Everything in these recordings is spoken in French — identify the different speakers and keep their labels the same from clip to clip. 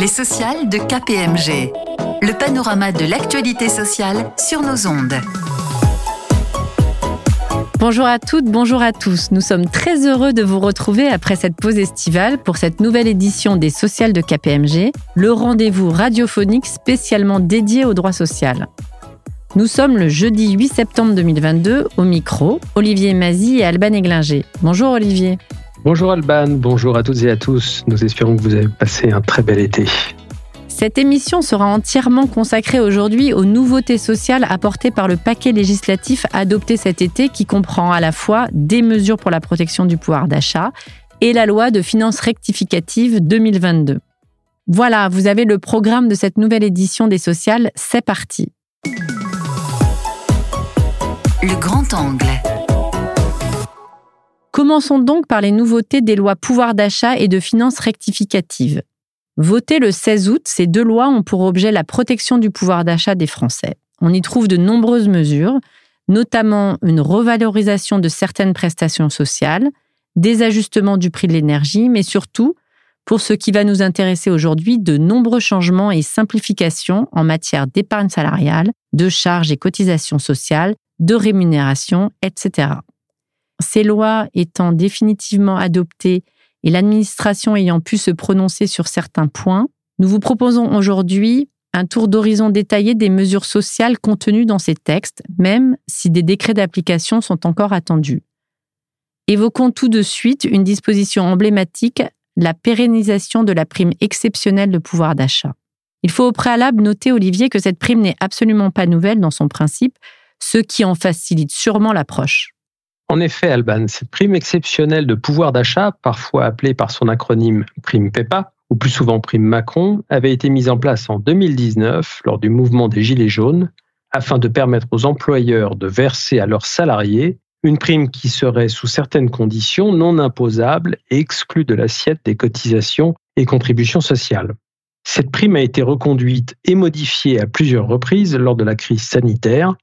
Speaker 1: Les sociales de KPMG. Le panorama de l'actualité sociale sur nos ondes.
Speaker 2: Bonjour à toutes, bonjour à tous. Nous sommes très heureux de vous retrouver après cette pause estivale pour cette nouvelle édition des Sociales de KPMG, le rendez-vous radiophonique spécialement dédié au droit social. Nous sommes le jeudi 8 septembre 2022 au micro, Olivier Mazy et Alban Eglinger. Bonjour Olivier.
Speaker 3: Bonjour Alban, bonjour à toutes et à tous. Nous espérons que vous avez passé un très bel été.
Speaker 2: Cette émission sera entièrement consacrée aujourd'hui aux nouveautés sociales apportées par le paquet législatif adopté cet été qui comprend à la fois des mesures pour la protection du pouvoir d'achat et la loi de finances rectificative 2022. Voilà, vous avez le programme de cette nouvelle édition des sociales, c'est parti.
Speaker 1: Le grand angle.
Speaker 2: Commençons donc par les nouveautés des lois pouvoir d'achat et de finances rectificatives. Votées le 16 août, ces deux lois ont pour objet la protection du pouvoir d'achat des Français. On y trouve de nombreuses mesures, notamment une revalorisation de certaines prestations sociales, des ajustements du prix de l'énergie, mais surtout, pour ce qui va nous intéresser aujourd'hui, de nombreux changements et simplifications en matière d'épargne salariale, de charges et cotisations sociales, de rémunération, etc. Ces lois étant définitivement adoptées et l'administration ayant pu se prononcer sur certains points, nous vous proposons aujourd'hui un tour d'horizon détaillé des mesures sociales contenues dans ces textes, même si des décrets d'application sont encore attendus. Évoquons tout de suite une disposition emblématique, la pérennisation de la prime exceptionnelle de pouvoir d'achat. Il faut au préalable noter, Olivier, que cette prime n'est absolument pas nouvelle dans son principe, ce qui en facilite sûrement l'approche.
Speaker 3: En effet, Alban, cette prime exceptionnelle de pouvoir d'achat, parfois appelée par son acronyme prime PEPA, ou plus souvent prime Macron, avait été mise en place en 2019 lors du mouvement des Gilets jaunes, afin de permettre aux employeurs de verser à leurs salariés une prime qui serait sous certaines conditions non imposable et exclue de l'assiette des cotisations et contributions sociales. Cette prime a été reconduite et modifiée à plusieurs reprises lors de la crise sanitaire,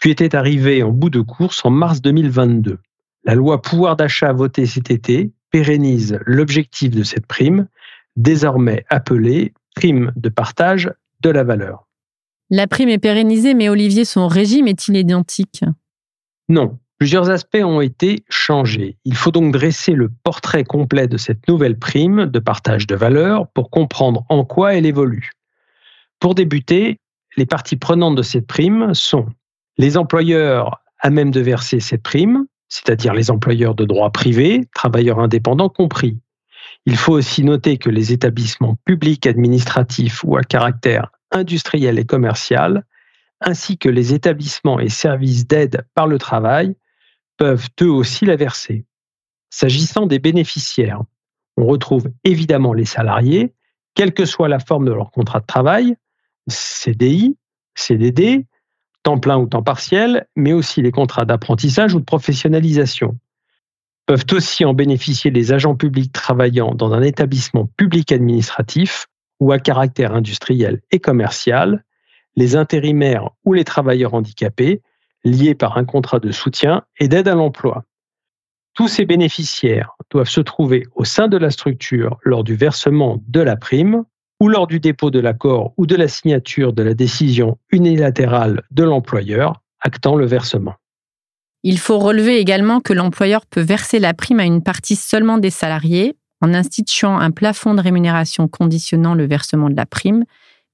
Speaker 3: puis était arrivée en bout de course en mars 2022. La loi pouvoir d'achat votée cet été pérennise l'objectif de cette prime, désormais appelée prime de partage de la valeur.
Speaker 2: La prime est pérennisée, mais Olivier, son régime est-il identique?
Speaker 3: Non. Plusieurs aspects ont été changés. Il faut donc dresser le portrait complet de cette nouvelle prime de partage de valeur pour comprendre en quoi elle évolue. Pour débuter, les parties prenantes de cette prime sont les employeurs à même de verser cette prime, c'est-à-dire les employeurs de droit privé, travailleurs indépendants compris. Il faut aussi noter que les établissements publics administratifs ou à caractère industriel et commercial, ainsi que les établissements et services d'aide par le travail, peuvent eux aussi la verser. S'agissant des bénéficiaires, on retrouve évidemment les salariés, quelle que soit la forme de leur contrat de travail, CDI, CDD, temps plein ou temps partiel, mais aussi les contrats d'apprentissage ou de professionnalisation. Peuvent aussi en bénéficier les agents publics travaillant dans un établissement public administratif ou à caractère industriel et commercial, les intérimaires ou les travailleurs handicapés liés par un contrat de soutien et d'aide à l'emploi. Tous ces bénéficiaires doivent se trouver au sein de la structure lors du versement de la prime ou lors du dépôt de l'accord ou de la signature de la décision unilatérale de l'employeur actant le versement.
Speaker 2: Il faut relever également que l'employeur peut verser la prime à une partie seulement des salariés en instituant un plafond de rémunération conditionnant le versement de la prime,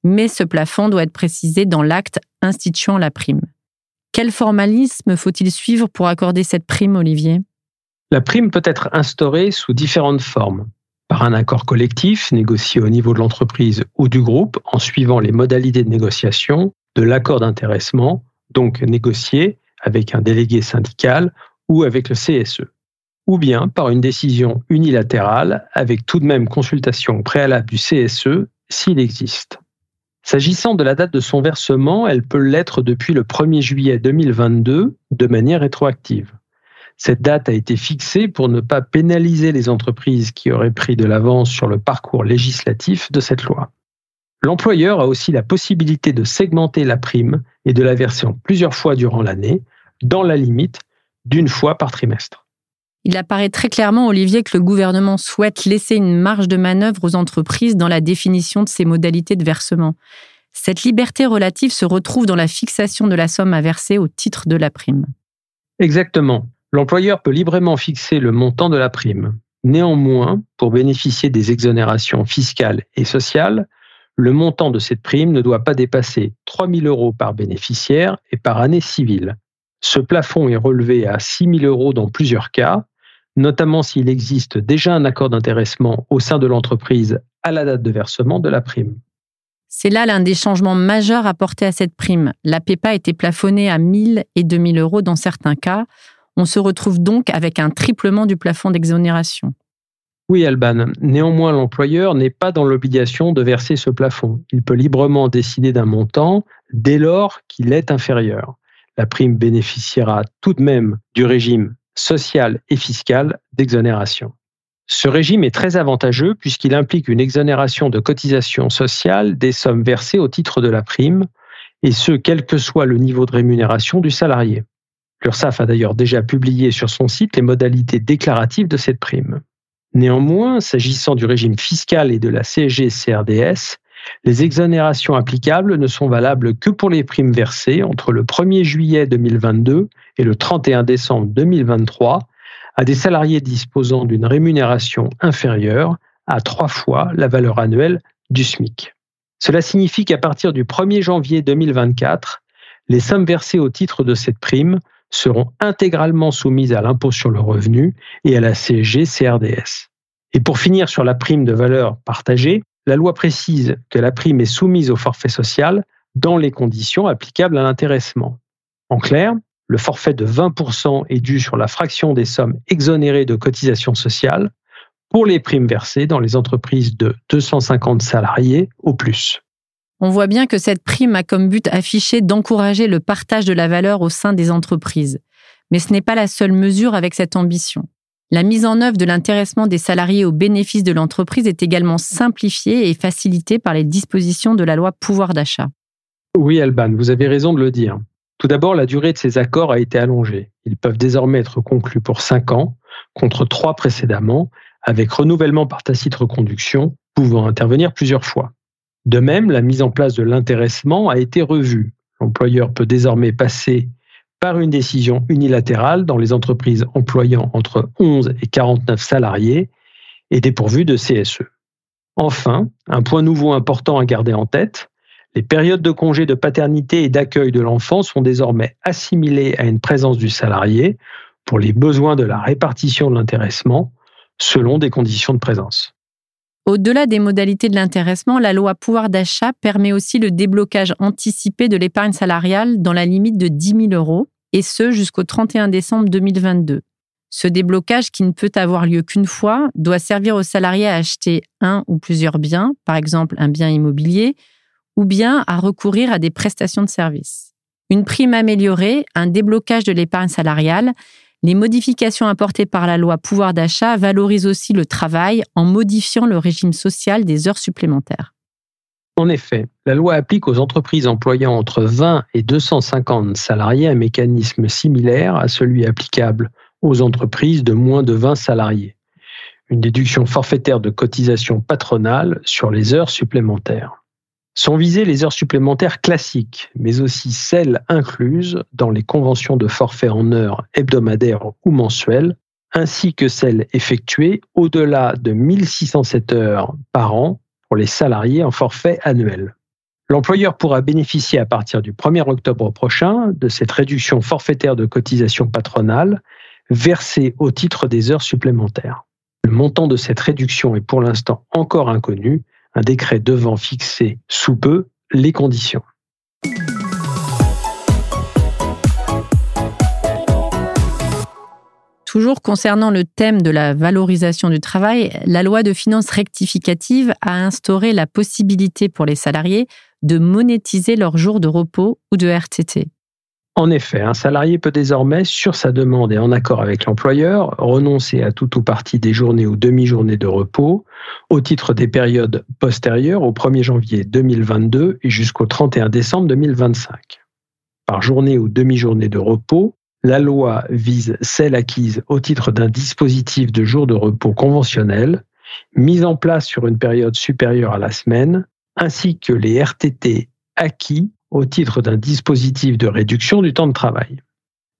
Speaker 2: mais ce plafond doit être précisé dans l'acte instituant la prime. Quel formalisme faut-il suivre pour accorder cette prime, Olivier?
Speaker 3: La prime peut être instaurée sous différentes formes par un accord collectif négocié au niveau de l'entreprise ou du groupe en suivant les modalités de négociation de l'accord d'intéressement, donc négocié avec un délégué syndical ou avec le CSE, ou bien par une décision unilatérale avec tout de même consultation préalable du CSE s'il existe. S'agissant de la date de son versement, elle peut l'être depuis le 1er juillet 2022 de manière rétroactive. Cette date a été fixée pour ne pas pénaliser les entreprises qui auraient pris de l'avance sur le parcours législatif de cette loi. L'employeur a aussi la possibilité de segmenter la prime et de la verser en plusieurs fois durant l'année, dans la limite d'une fois par trimestre.
Speaker 2: Il apparaît très clairement, Olivier, que le gouvernement souhaite laisser une marge de manœuvre aux entreprises dans la définition de ces modalités de versement. Cette liberté relative se retrouve dans la fixation de la somme à verser au titre de la prime.
Speaker 3: Exactement. L'employeur peut librement fixer le montant de la prime. Néanmoins, pour bénéficier des exonérations fiscales et sociales, le montant de cette prime ne doit pas dépasser 3 000 euros par bénéficiaire et par année civile. Ce plafond est relevé à 6 000 euros dans plusieurs cas, notamment s'il existe déjà un accord d'intéressement au sein de l'entreprise à la date de versement de la prime.
Speaker 2: C'est là l'un des changements majeurs apportés à cette prime. La PEPA était plafonnée à 1000 et 2000 euros dans certains cas. On se retrouve donc avec un triplement du plafond d'exonération.
Speaker 3: Oui, Alban. Néanmoins, l'employeur n'est pas dans l'obligation de verser ce plafond. Il peut librement décider d'un montant dès lors qu'il est inférieur. La prime bénéficiera tout de même du régime social et fiscal d'exonération. Ce régime est très avantageux puisqu'il implique une exonération de cotisations sociales des sommes versées au titre de la prime, et ce, quel que soit le niveau de rémunération du salarié. L'URSSAF a d'ailleurs déjà publié sur son site les modalités déclaratives de cette prime. Néanmoins, s'agissant du régime fiscal et de la CSG-CRDS, les exonérations applicables ne sont valables que pour les primes versées entre le 1er juillet 2022 et le 31 décembre 2023 à des salariés disposant d'une rémunération inférieure à trois fois la valeur annuelle du SMIC. Cela signifie qu'à partir du 1er janvier 2024, les sommes versées au titre de cette prime seront intégralement soumises à l'impôt sur le revenu et à la CSG-CRDS. Et pour finir sur la prime de valeur partagée, la loi précise que la prime est soumise au forfait social dans les conditions applicables à l'intéressement. En clair, le forfait de 20% est dû sur la fraction des sommes exonérées de cotisations sociales pour les primes versées dans les entreprises de 250 salariés au plus.
Speaker 2: On voit bien que cette prime a comme but affiché d'encourager le partage de la valeur au sein des entreprises. Mais ce n'est pas la seule mesure avec cette ambition. La mise en œuvre de l'intéressement des salariés au bénéfice de l'entreprise est également simplifiée et facilitée par les dispositions de la loi pouvoir d'achat.
Speaker 3: Oui, Alban, vous avez raison de le dire. Tout d'abord, la durée de ces accords a été allongée. Ils peuvent désormais être conclus pour cinq ans, contre trois précédemment, avec renouvellement par tacite reconduction, pouvant intervenir plusieurs fois. De même, la mise en place de l'intéressement a été revue. L'employeur peut désormais passer par une décision unilatérale dans les entreprises employant entre 11 et 49 salariés et dépourvues de CSE. Enfin, un point nouveau important à garder en tête, les périodes de congé de paternité et d'accueil de l'enfant sont désormais assimilées à une présence du salarié pour les besoins de la répartition de l'intéressement selon des conditions de présence.
Speaker 2: Au-delà des modalités de l'intéressement, la loi pouvoir d'achat permet aussi le déblocage anticipé de l'épargne salariale dans la limite de 10 000 euros, et ce jusqu'au 31 décembre 2022. Ce déblocage, qui ne peut avoir lieu qu'une fois, doit servir aux salariés à acheter un ou plusieurs biens, par exemple un bien immobilier, ou bien à recourir à des prestations de services. Une prime améliorée, un déblocage de l'épargne salariale, les modifications apportées par la loi pouvoir d'achat valorisent aussi le travail en modifiant le régime social des heures supplémentaires.
Speaker 3: En effet, la loi applique aux entreprises employant entre 20 et 250 salariés un mécanisme similaire à celui applicable aux entreprises de moins de 20 salariés. Une déduction forfaitaire de cotisation patronale sur les heures supplémentaires. Sont visées les heures supplémentaires classiques, mais aussi celles incluses dans les conventions de forfait en heures hebdomadaires ou mensuelles, ainsi que celles effectuées au-delà de 1607 heures par an pour les salariés en forfait annuel. L'employeur pourra bénéficier à partir du 1er octobre prochain de cette réduction forfaitaire de cotisation patronale versée au titre des heures supplémentaires. Le montant de cette réduction est pour l'instant encore inconnu, un décret devant fixer sous peu les conditions.
Speaker 2: Toujours concernant le thème de la valorisation du travail, la loi de finances rectificative a instauré la possibilité pour les salariés de monétiser leurs jours de repos ou de RTT.
Speaker 3: En effet, un salarié peut désormais, sur sa demande et en accord avec l'employeur, renoncer à tout ou partie des journées ou demi-journées de repos au titre des périodes postérieures au 1er janvier 2022 et jusqu'au 31 décembre 2025. Par journée ou demi-journée de repos, La loi vise celles acquises au titre d'un dispositif de jour de repos conventionnel mis en place sur une période supérieure à la semaine, ainsi que les RTT acquis au titre d'un dispositif de réduction du temps de travail.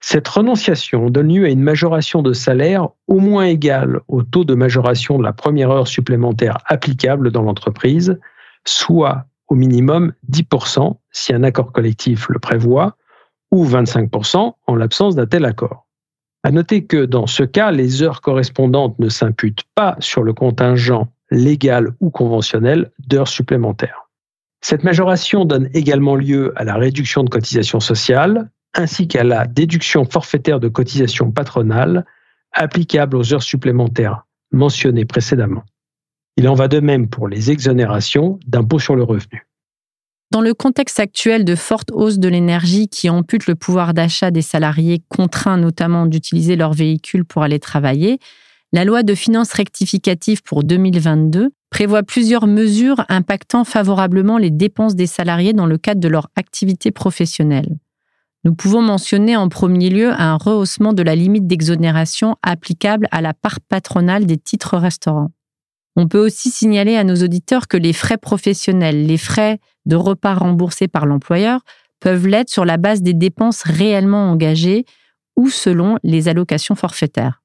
Speaker 3: Cette renonciation donne lieu à une majoration de salaire au moins égale au taux de majoration de la première heure supplémentaire applicable dans l'entreprise, soit au minimum 10% si un accord collectif le prévoit, ou 25% en l'absence d'un tel accord. À noter que dans ce cas, les heures correspondantes ne s'imputent pas sur le contingent légal ou conventionnel d'heures supplémentaires. Cette majoration donne également lieu à la réduction de cotisations sociales ainsi qu'à la déduction forfaitaire de cotisations patronales applicable aux heures supplémentaires mentionnées précédemment. Il en va de même pour les exonérations d'impôt sur le revenu.
Speaker 2: Dans le contexte actuel de forte hausse de l'énergie qui ampute le pouvoir d'achat des salariés contraints notamment d'utiliser leur véhicule pour aller travailler, la loi de finances rectificative pour 2022 prévoit plusieurs mesures impactant favorablement les dépenses des salariés dans le cadre de leur activité professionnelle. Nous pouvons mentionner en premier lieu un rehaussement de la limite d'exonération applicable à la part patronale des titres restaurants. On peut aussi signaler à nos auditeurs que les frais professionnels, les frais de repas remboursés par l'employeur peuvent l'être sur la base des dépenses réellement engagées ou selon les allocations forfaitaires.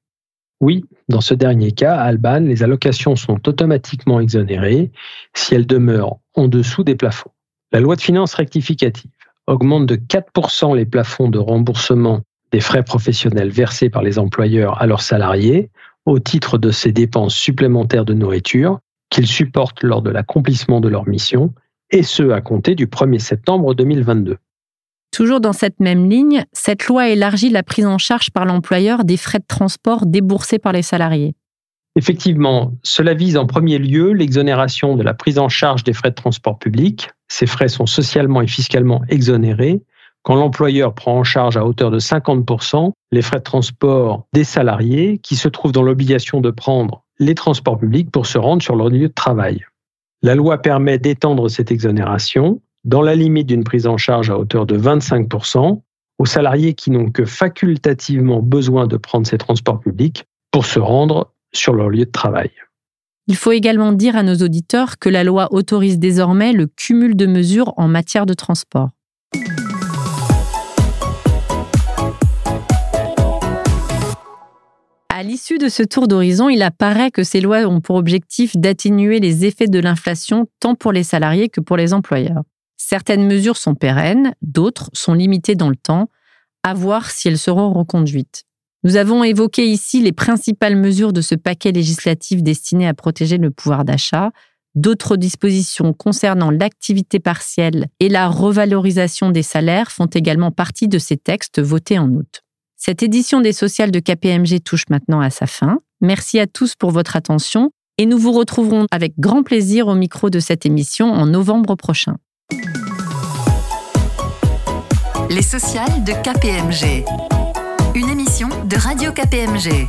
Speaker 3: Oui, dans ce dernier cas, à Alban, les allocations sont automatiquement exonérées si elles demeurent en dessous des plafonds. La loi de finances rectificative augmente de 4% les plafonds de remboursement des frais professionnels versés par les employeurs à leurs salariés au titre de ces dépenses supplémentaires de nourriture qu'ils supportent lors de l'accomplissement de leur mission, et ce à compter du 1er septembre 2022.
Speaker 2: Toujours dans cette même ligne, cette loi élargit la prise en charge par l'employeur des frais de transport déboursés par les salariés.
Speaker 3: Effectivement, cela vise en premier lieu l'exonération de la prise en charge des frais de transport public. Ces frais sont socialement et fiscalement exonérés quand l'employeur prend en charge à hauteur de 50% les frais de transport des salariés qui se trouvent dans l'obligation de prendre les transports publics pour se rendre sur leur lieu de travail. La loi permet d'étendre cette exonération dans la limite d'une prise en charge à hauteur de 25% aux salariés qui n'ont que facultativement besoin de prendre ces transports publics pour se rendre sur leur lieu de travail.
Speaker 2: Il faut également dire à nos auditeurs que la loi autorise désormais le cumul de mesures en matière de transport. À l'issue de ce tour d'horizon, il apparaît que ces lois ont pour objectif d'atténuer les effets de l'inflation tant pour les salariés que pour les employeurs. Certaines mesures sont pérennes, d'autres sont limitées dans le temps, à voir si elles seront reconduites. Nous avons évoqué ici les principales mesures de ce paquet législatif destiné à protéger le pouvoir d'achat. D'autres dispositions concernant l'activité partielle et la revalorisation des salaires font également partie de ces textes votés en août. Cette édition des sociales de KPMG touche maintenant à sa fin. Merci à tous pour votre attention et nous vous retrouverons avec grand plaisir au micro de cette émission en novembre prochain.
Speaker 1: Les sociales de KPMG. Une émission de Radio KPMG.